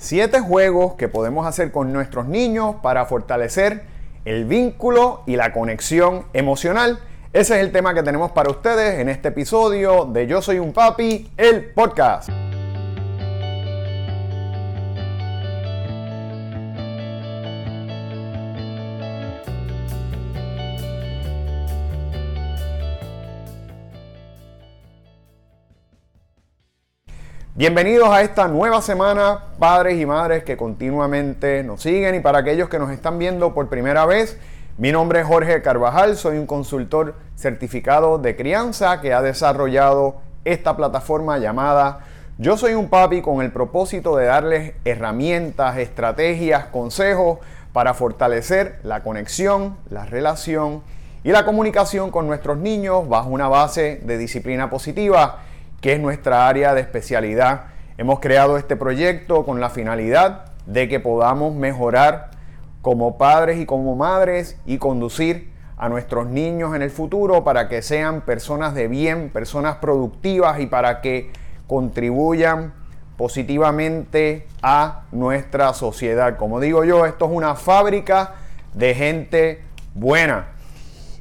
Siete juegos que podemos hacer con nuestros niños para fortalecer el vínculo y la conexión emocional. Ese es el tema que tenemos para ustedes en este episodio de Yo Soy un Papi, el podcast. Bienvenidos a esta nueva semana, padres y madres que continuamente nos siguen. Y para aquellos que nos están viendo por primera vez, mi nombre es Jorge Carvajal, soy un consultor certificado de crianza que ha desarrollado esta plataforma llamada Yo Soy un Papi con el propósito de darles herramientas, estrategias, consejos para fortalecer la conexión, la relación y la comunicación con nuestros niños bajo una base de disciplina positiva que es nuestra área de especialidad. Hemos creado este proyecto con la finalidad de que podamos mejorar como padres y como madres y conducir a nuestros niños en el futuro para que sean personas de bien, personas productivas y para que contribuyan positivamente a nuestra sociedad. Como digo yo, esto es una fábrica de gente buena.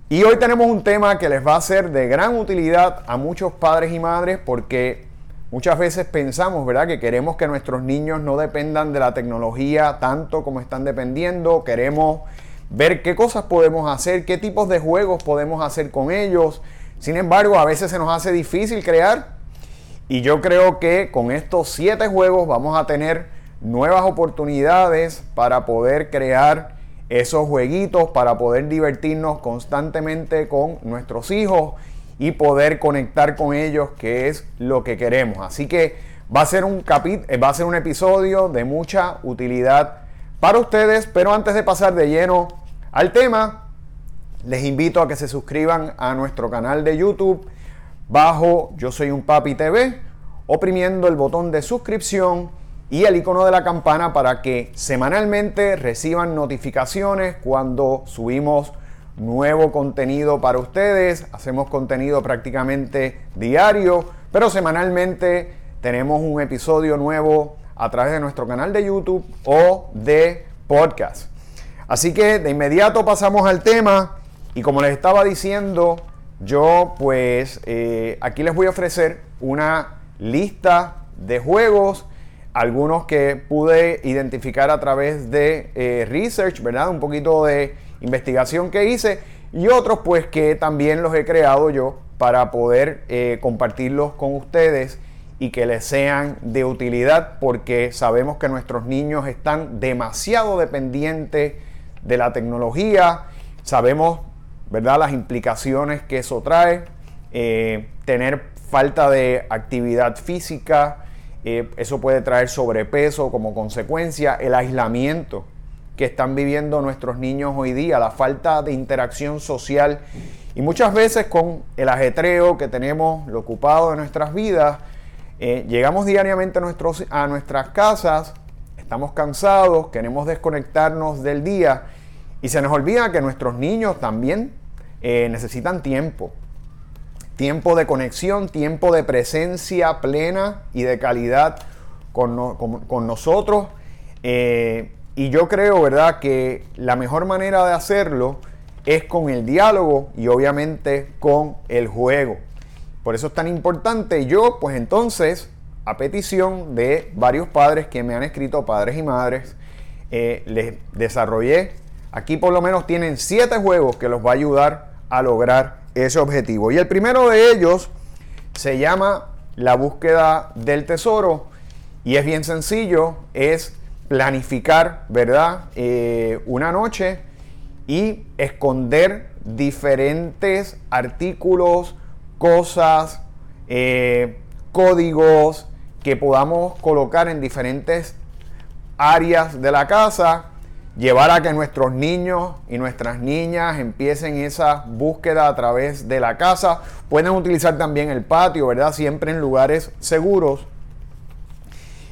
Y hoy tenemos un tema que les va a ser de gran utilidad a muchos padres y madres porque muchas veces pensamos, ¿verdad?, que queremos que nuestros niños no dependan de la tecnología tanto como están dependiendo, queremos ver qué cosas podemos hacer, qué tipos de juegos podemos hacer con ellos. Sin embargo, a veces se nos hace difícil crear y yo creo que con estos siete juegos vamos a tener nuevas oportunidades para poder crear esos jueguitos para poder divertirnos constantemente con nuestros hijos y poder conectar con ellos, que es lo que queremos. Así que va a ser un eh, va a ser un episodio de mucha utilidad para ustedes, pero antes de pasar de lleno al tema, les invito a que se suscriban a nuestro canal de YouTube bajo Yo soy un Papi TV, oprimiendo el botón de suscripción y el icono de la campana para que semanalmente reciban notificaciones cuando subimos nuevo contenido para ustedes. Hacemos contenido prácticamente diario, pero semanalmente tenemos un episodio nuevo a través de nuestro canal de YouTube o de podcast. Así que de inmediato pasamos al tema y como les estaba diciendo, yo pues eh, aquí les voy a ofrecer una lista de juegos algunos que pude identificar a través de eh, research, ¿verdad? Un poquito de investigación que hice y otros pues que también los he creado yo para poder eh, compartirlos con ustedes y que les sean de utilidad porque sabemos que nuestros niños están demasiado dependientes de la tecnología, sabemos, ¿verdad?, las implicaciones que eso trae, eh, tener falta de actividad física, eh, eso puede traer sobrepeso como consecuencia, el aislamiento que están viviendo nuestros niños hoy día, la falta de interacción social. Y muchas veces con el ajetreo que tenemos, lo ocupado de nuestras vidas, eh, llegamos diariamente a, nuestras casas, estamos cansados, queremos desconectarnos del día y se nos olvida que nuestros niños también eh, necesitan tiempo, tiempo de conexión, tiempo de presencia plena y de calidad con, nosotros. Eh, y yo creo, ¿verdad?, que la mejor manera de hacerlo es con el diálogo y obviamente con el juego. Por eso es tan importante. Yo, pues entonces, a petición de varios padres que me han escrito, padres y madres, eh, les desarrollé. Aquí por lo menos tienen siete juegos que los va a ayudar a lograr ese objetivo. Y el primero de ellos se llama la búsqueda del tesoro y es bien sencillo, es planificar, ¿verdad? Eh, una noche y esconder diferentes artículos, cosas, eh, códigos que podamos colocar en diferentes áreas de la casa llevar a que nuestros niños y nuestras niñas empiecen esa búsqueda a través de la casa. Pueden utilizar también el patio, ¿verdad? Siempre en lugares seguros.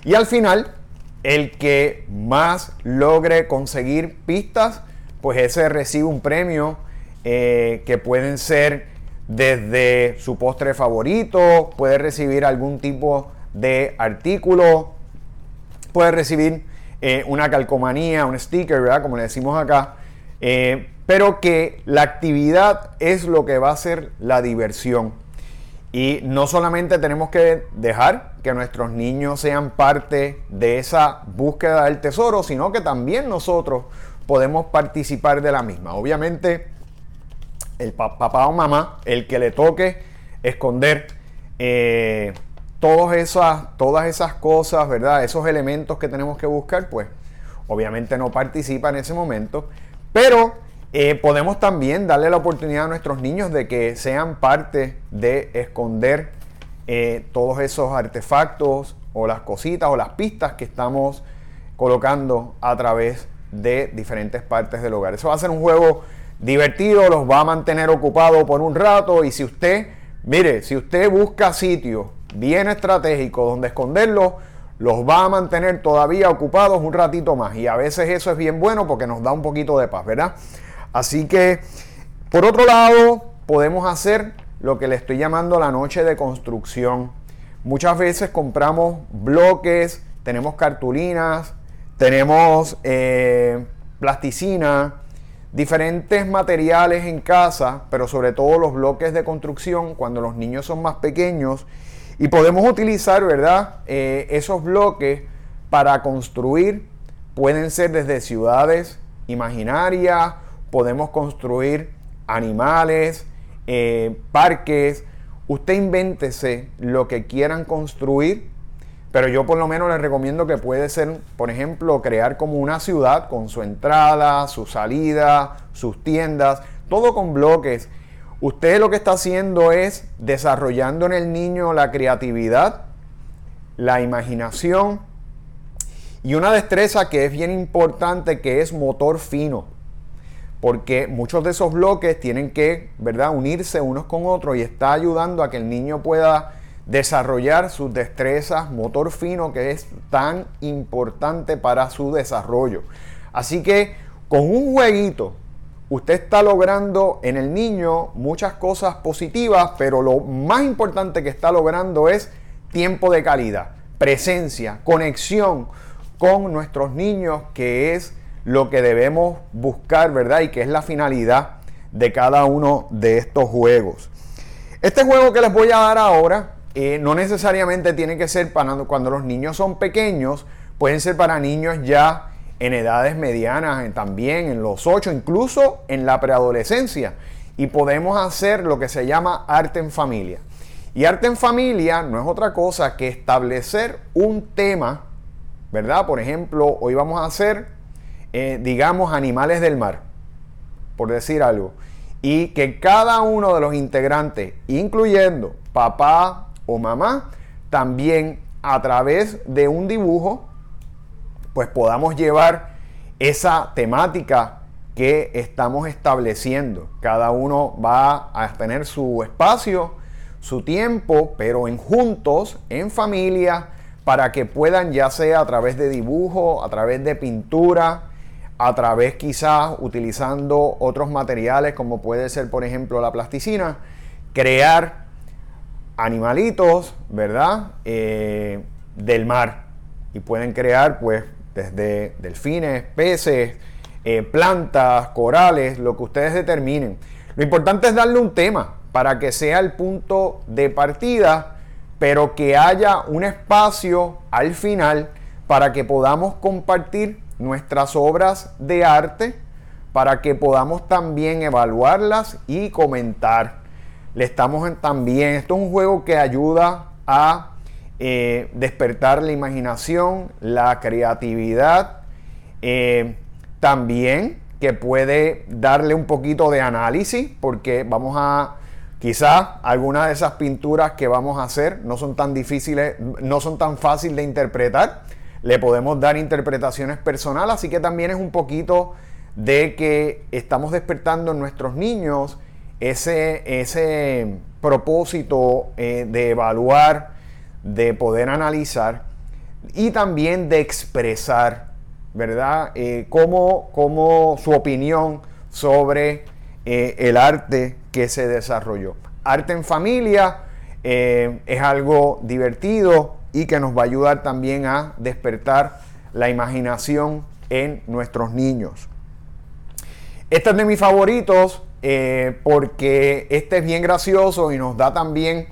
Y al final, el que más logre conseguir pistas, pues ese recibe un premio eh, que pueden ser desde su postre favorito, puede recibir algún tipo de artículo puede recibir eh, una calcomanía, un sticker, ¿verdad? Como le decimos acá. Eh, pero que la actividad es lo que va a ser la diversión. Y no solamente tenemos que dejar que nuestros niños sean parte de esa búsqueda del tesoro, sino que también nosotros podemos participar de la misma. Obviamente, el papá o mamá, el que le toque esconder eh, todas, esas, todas esas cosas, ¿verdad? Esos elementos que tenemos que buscar, pues obviamente no participa en ese momento, pero eh, podemos también darle la oportunidad a nuestros niños de que sean parte de esconder eh, todos esos artefactos o las cositas o las pistas que estamos colocando a través de diferentes partes del hogar. Eso va a ser un juego divertido, los va a mantener ocupados por un rato y si usted, mire, si usted busca sitios bien estratégicos donde esconderlo, los va a mantener todavía ocupados un ratito más y a veces eso es bien bueno porque nos da un poquito de paz, ¿verdad? Así que, por otro lado, podemos hacer lo que le estoy llamando la noche de construcción. Muchas veces compramos bloques, tenemos cartulinas, tenemos eh, plasticina, diferentes materiales en casa, pero sobre todo los bloques de construcción cuando los niños son más pequeños. Y podemos utilizar, ¿verdad? Eh, esos bloques para construir. Pueden ser desde ciudades imaginarias, podemos construir animales, eh, parques. Usted invéntese lo que quieran construir pero yo por lo menos les recomiendo que puede ser, por ejemplo, crear como una ciudad con su entrada, su salida, sus tiendas, todo con bloques. Usted lo que está haciendo es desarrollando en el niño la creatividad, la imaginación y una destreza que es bien importante que es motor fino. Porque muchos de esos bloques tienen que, ¿verdad?, unirse unos con otros y está ayudando a que el niño pueda desarrollar sus destrezas, motor fino que es tan importante para su desarrollo. Así que con un jueguito usted está logrando en el niño muchas cosas positivas, pero lo más importante que está logrando es tiempo de calidad, presencia, conexión con nuestros niños, que es lo que debemos buscar, ¿verdad? Y que es la finalidad de cada uno de estos juegos. Este juego que les voy a dar ahora eh, no necesariamente tiene que ser para cuando los niños son pequeños, pueden ser para niños ya en edades medianas, también en los 8, incluso en la preadolescencia. Y podemos hacer lo que se llama arte en familia. Y arte en familia no es otra cosa que establecer un tema, ¿verdad? Por ejemplo, hoy vamos a hacer, eh, digamos, animales del mar, por decir algo. Y que cada uno de los integrantes, incluyendo papá, o mamá, también a través de un dibujo, pues podamos llevar esa temática que estamos estableciendo. Cada uno va a tener su espacio, su tiempo, pero en juntos, en familia, para que puedan ya sea a través de dibujo, a través de pintura, a través quizás utilizando otros materiales como puede ser por ejemplo la plasticina, crear animalitos, ¿verdad? Eh, del mar. Y pueden crear, pues, desde delfines, peces, eh, plantas, corales, lo que ustedes determinen. Lo importante es darle un tema para que sea el punto de partida, pero que haya un espacio al final para que podamos compartir nuestras obras de arte, para que podamos también evaluarlas y comentar le estamos también, esto es un juego que ayuda a eh, despertar la imaginación, la creatividad, eh, también que puede darle un poquito de análisis, porque vamos a, quizás algunas de esas pinturas que vamos a hacer no son tan difíciles, no son tan fáciles de interpretar, le podemos dar interpretaciones personales, así que también es un poquito de que estamos despertando en nuestros niños ese, ese propósito eh, de evaluar, de poder analizar y también de expresar, ¿verdad? Eh, como, su opinión sobre eh, el arte que se desarrolló. Arte en familia es algo divertido y que nos va a ayudar también a despertar la imaginación en nuestros niños. Este es de mis favoritos eh, porque este es bien gracioso y nos da también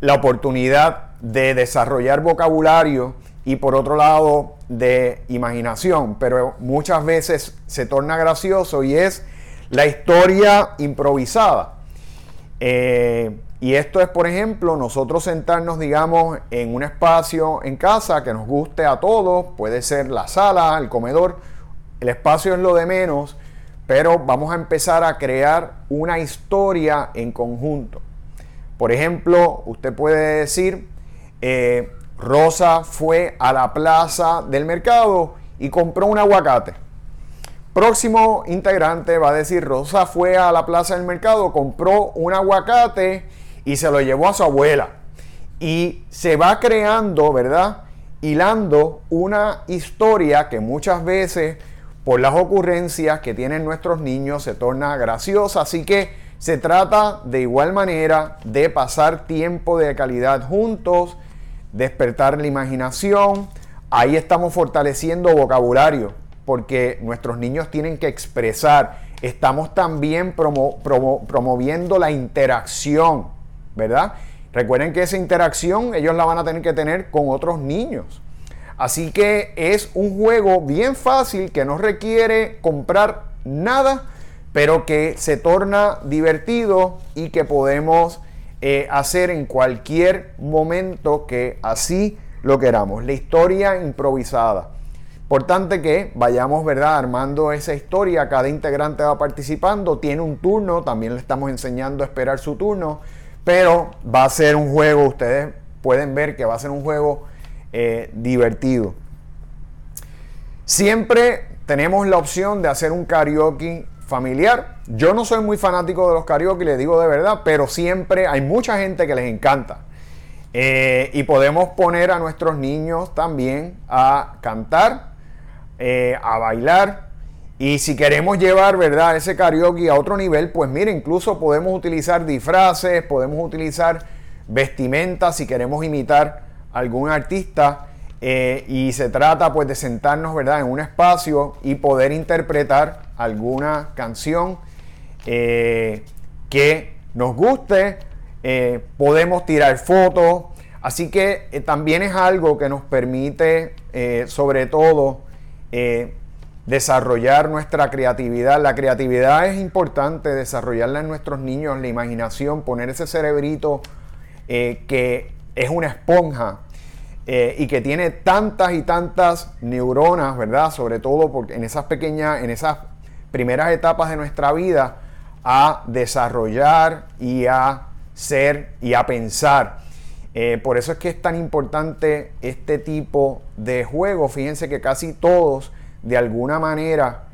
la oportunidad de desarrollar vocabulario y por otro lado de imaginación, pero muchas veces se torna gracioso y es la historia improvisada. Eh, y esto es, por ejemplo, nosotros sentarnos, digamos, en un espacio en casa que nos guste a todos, puede ser la sala, el comedor, el espacio es lo de menos, pero vamos a empezar a crear una historia en conjunto. Por ejemplo, usted puede decir, eh, Rosa fue a la plaza del mercado y compró un aguacate. Próximo integrante va a decir, Rosa fue a la plaza del mercado, compró un aguacate y se lo llevó a su abuela. Y se va creando, ¿verdad? Hilando una historia que muchas veces, por las ocurrencias que tienen nuestros niños, se torna graciosa. Así que se trata de igual manera de pasar tiempo de calidad juntos, despertar la imaginación. Ahí estamos fortaleciendo vocabulario porque nuestros niños tienen que expresar. Estamos también promoviendo la interacción, ¿verdad? Recuerden que esa interacción ellos la van a tener que tener con otros niños. Así que es un juego bien fácil que no requiere comprar nada, pero que se torna divertido y que podemos eh, hacer en cualquier momento que así lo queramos. La historia improvisada. Importante que vayamos, ¿verdad? Armando esa historia, cada integrante va participando, tiene un turno, también le estamos enseñando a esperar su turno, pero va a ser un juego, ustedes pueden ver que va a ser un juego eh, divertido. Siempre tenemos la opción de hacer un karaoke familiar. Yo no soy muy fanático de los karaoke, les digo de verdad, pero siempre hay mucha gente que les encanta. Eh, y podemos poner a nuestros niños también a cantar eh, a bailar. Y si queremos llevar, ¿verdad?, ese karaoke a otro nivel, pues mire, incluso podemos utilizar disfraces, podemos utilizar vestimentas si queremos imitar a algún artista. Eh, y se trata pues de sentarnos, ¿verdad?, en un espacio y poder interpretar alguna canción eh, que nos guste. podemos tirar fotos. Así que también es algo que nos permite, sobre todo, eh, desarrollar nuestra creatividad. La creatividad es importante, desarrollarla en nuestros niños, la imaginación, poner ese cerebrito eh, que es una esponja eh, y que tiene tantas y tantas neuronas, ¿verdad? Sobre todo porque en esas pequeñas, en esas primeras etapas de nuestra vida, a desarrollar y a ser y a pensar. Eh, por eso es que es tan importante este tipo de juego. Fíjense que casi todos, de alguna manera,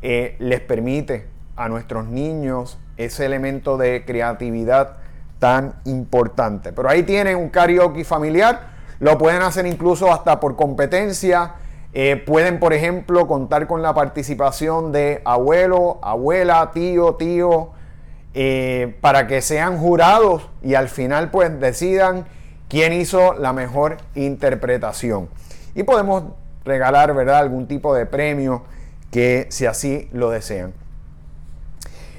eh, les permite a nuestros niños ese elemento de creatividad tan importante. Pero ahí tienen un karaoke familiar. Lo pueden hacer incluso hasta por competencia. Eh, pueden, por ejemplo, contar con la participación de abuelo, abuela, tío, tío, para que sean jurados y al final pues decidan quién hizo la mejor interpretación. Y podemos regalar, ¿verdad?, algún tipo de premio que si así lo desean.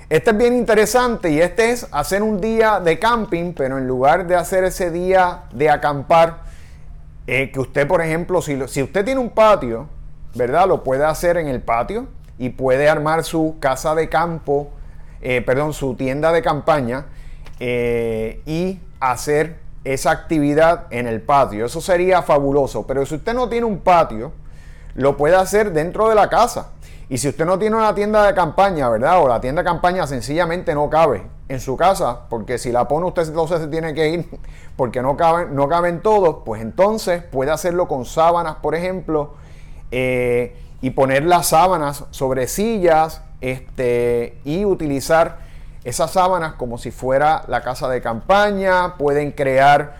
Este es bien interesante y este es hacer un día de camping, pero en lugar de hacer ese día de acampar, eh, que usted, por ejemplo, si, si usted tiene un patio, ¿verdad? Lo puede hacer en el patio y puede armar su casa de campo, eh, perdón, su tienda de campaña eh, y hacer esa actividad en el patio. Eso sería fabuloso. Pero si usted no tiene un patio, lo puede hacer dentro de la casa. Y si usted no tiene una tienda de campaña, ¿verdad? O la tienda de campaña sencillamente no cabe en su casa, porque si la pone usted entonces se tiene que ir porque no caben, no caben todos, pues entonces puede hacerlo con sábanas, por ejemplo, eh, y poner las sábanas sobre sillas este, y utilizar esas sábanas como si fuera la casa de campaña, pueden crear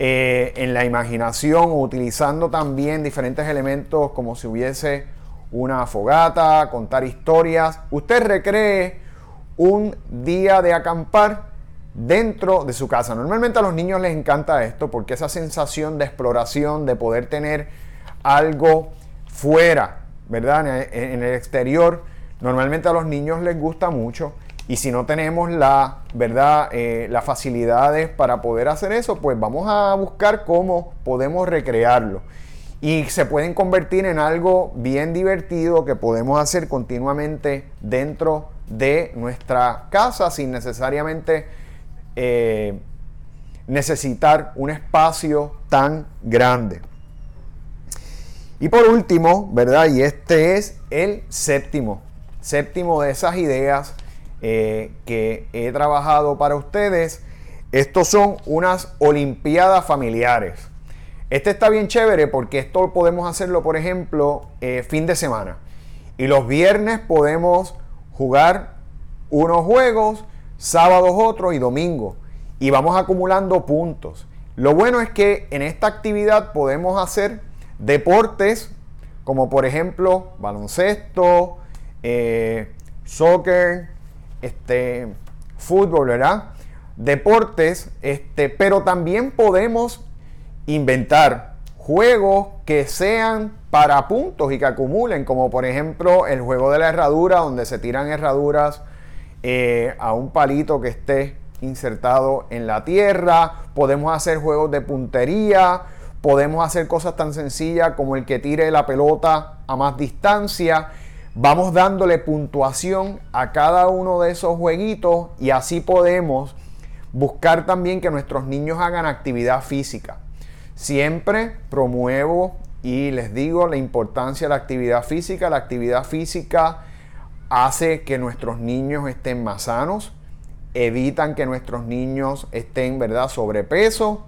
eh, en la imaginación utilizando también diferentes elementos como si hubiese una fogata, contar historias. Usted recree un día de acampar dentro de su casa. Normalmente a los niños les encanta esto porque esa sensación de exploración, de poder tener algo fuera, ¿verdad? En el exterior, normalmente a los niños les gusta mucho. Y si no tenemos la, ¿verdad? Eh, las facilidades para poder hacer eso, pues vamos a buscar cómo podemos recrearlo. Y se pueden convertir en algo bien divertido que podemos hacer continuamente dentro de nuestra casa sin necesariamente eh, necesitar un espacio tan grande. Y por último, ¿verdad? Y este es el séptimo, séptimo de esas ideas eh, que he trabajado para ustedes. Estos son unas Olimpiadas familiares. Este está bien chévere porque esto podemos hacerlo, por ejemplo, eh, fin de semana. Y los viernes podemos jugar unos juegos, sábados otros y domingo. Y vamos acumulando puntos. Lo bueno es que en esta actividad podemos hacer deportes como por ejemplo baloncesto, eh, soccer, este, fútbol, ¿verdad? Deportes, este, pero también podemos inventar juegos que sean para puntos y que acumulen, como por ejemplo el juego de la herradura, donde se tiran herraduras eh, a un palito que esté insertado en la tierra. Podemos hacer juegos de puntería, podemos hacer cosas tan sencillas como el que tire la pelota a más distancia. Vamos dándole puntuación a cada uno de esos jueguitos y así podemos buscar también que nuestros niños hagan actividad física. Siempre promuevo y les digo la importancia de la actividad física. La actividad física hace que nuestros niños estén más sanos, evitan que nuestros niños estén, ¿verdad?, sobrepeso,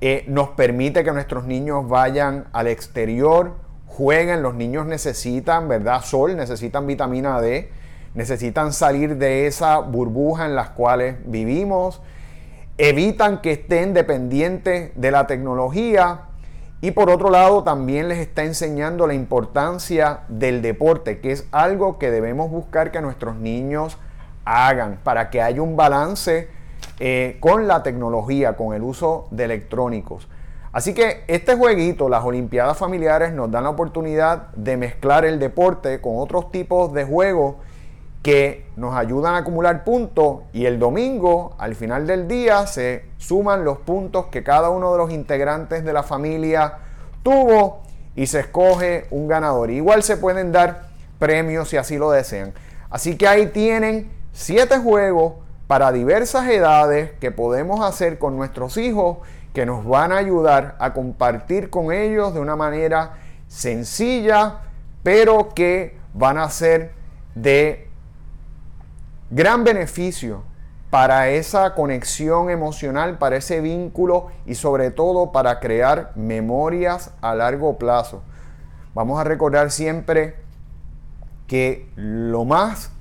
eh, nos permite que nuestros niños vayan al exterior, jueguen, los niños necesitan, ¿verdad?, sol, necesitan vitamina D, necesitan salir de esa burbuja en las cuales vivimos, evitan que estén dependientes de la tecnología y por otro lado también les está enseñando la importancia del deporte, que es algo que debemos buscar que nuestros niños hagan para que haya un balance eh, con la tecnología, con el uso de electrónicos. Así que este jueguito, las Olimpiadas Familiares, nos dan la oportunidad de mezclar el deporte con otros tipos de juegos que nos ayudan a acumular puntos y el domingo, al final del día, se suman los puntos que cada uno de los integrantes de la familia tuvo y se escoge un ganador. Igual se pueden dar premios si así lo desean. Así que ahí tienen siete juegos para diversas edades que podemos hacer con nuestros hijos que nos van a ayudar a compartir con ellos de una manera sencilla, pero que van a ser de gran beneficio para esa conexión emocional, para ese vínculo y sobre todo para crear memorias a largo plazo. Vamos a recordar siempre que lo más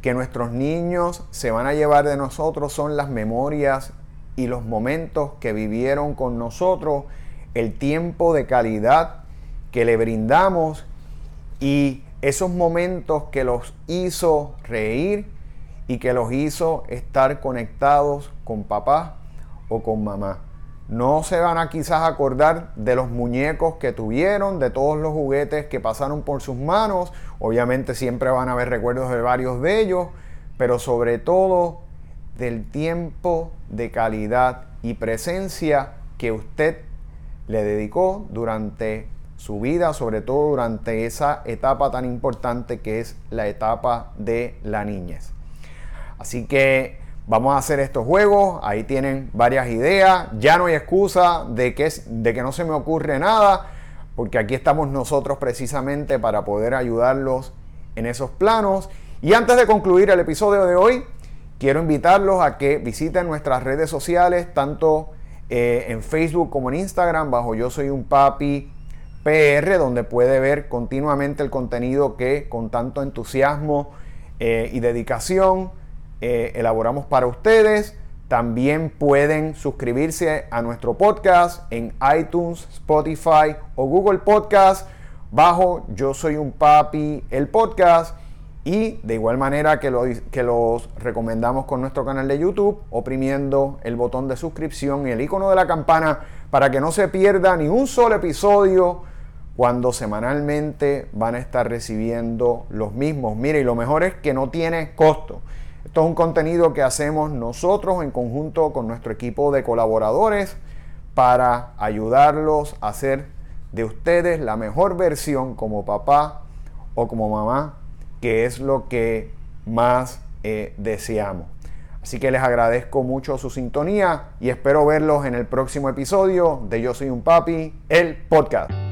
que nuestros niños se van a llevar de nosotros son las memorias y los momentos que vivieron con nosotros, el tiempo de calidad que le brindamos y esos momentos que los hizo reír y que los hizo estar conectados con papá o con mamá. No se van a quizás acordar de los muñecos que tuvieron, de todos los juguetes que pasaron por sus manos. Obviamente siempre van a haber recuerdos de varios de ellos, pero sobre todo del tiempo de calidad y presencia que usted le dedicó durante su vida, sobre todo durante esa etapa tan importante que es la etapa de la niñez. Así que vamos a hacer estos juegos, ahí tienen varias ideas, ya no hay excusa de que, de que no se me ocurre nada, porque aquí estamos nosotros precisamente para poder ayudarlos en esos planos. Y antes de concluir el episodio de hoy, quiero invitarlos a que visiten nuestras redes sociales, tanto eh, en Facebook como en Instagram, bajo Yo Soy un Papi PR, donde puede ver continuamente el contenido que con tanto entusiasmo eh, y dedicación eh, elaboramos para ustedes. También pueden suscribirse a nuestro podcast en iTunes, Spotify o Google Podcast bajo Yo Soy un Papi, el podcast. Y de igual manera que, que los recomendamos con nuestro canal de YouTube, oprimiendo el botón de suscripción y el icono de la campana para que no se pierda ni un solo episodio cuando semanalmente van a estar recibiendo los mismos. Mire, y lo mejor es que no tiene costo. Esto es un contenido que hacemos nosotros en conjunto con nuestro equipo de colaboradores para ayudarlos a hacer de ustedes la mejor versión como papá o como mamá, que es lo que más eh, deseamos. Así que les agradezco mucho su sintonía y espero verlos en el próximo episodio de Yo Soy un Papi, el podcast.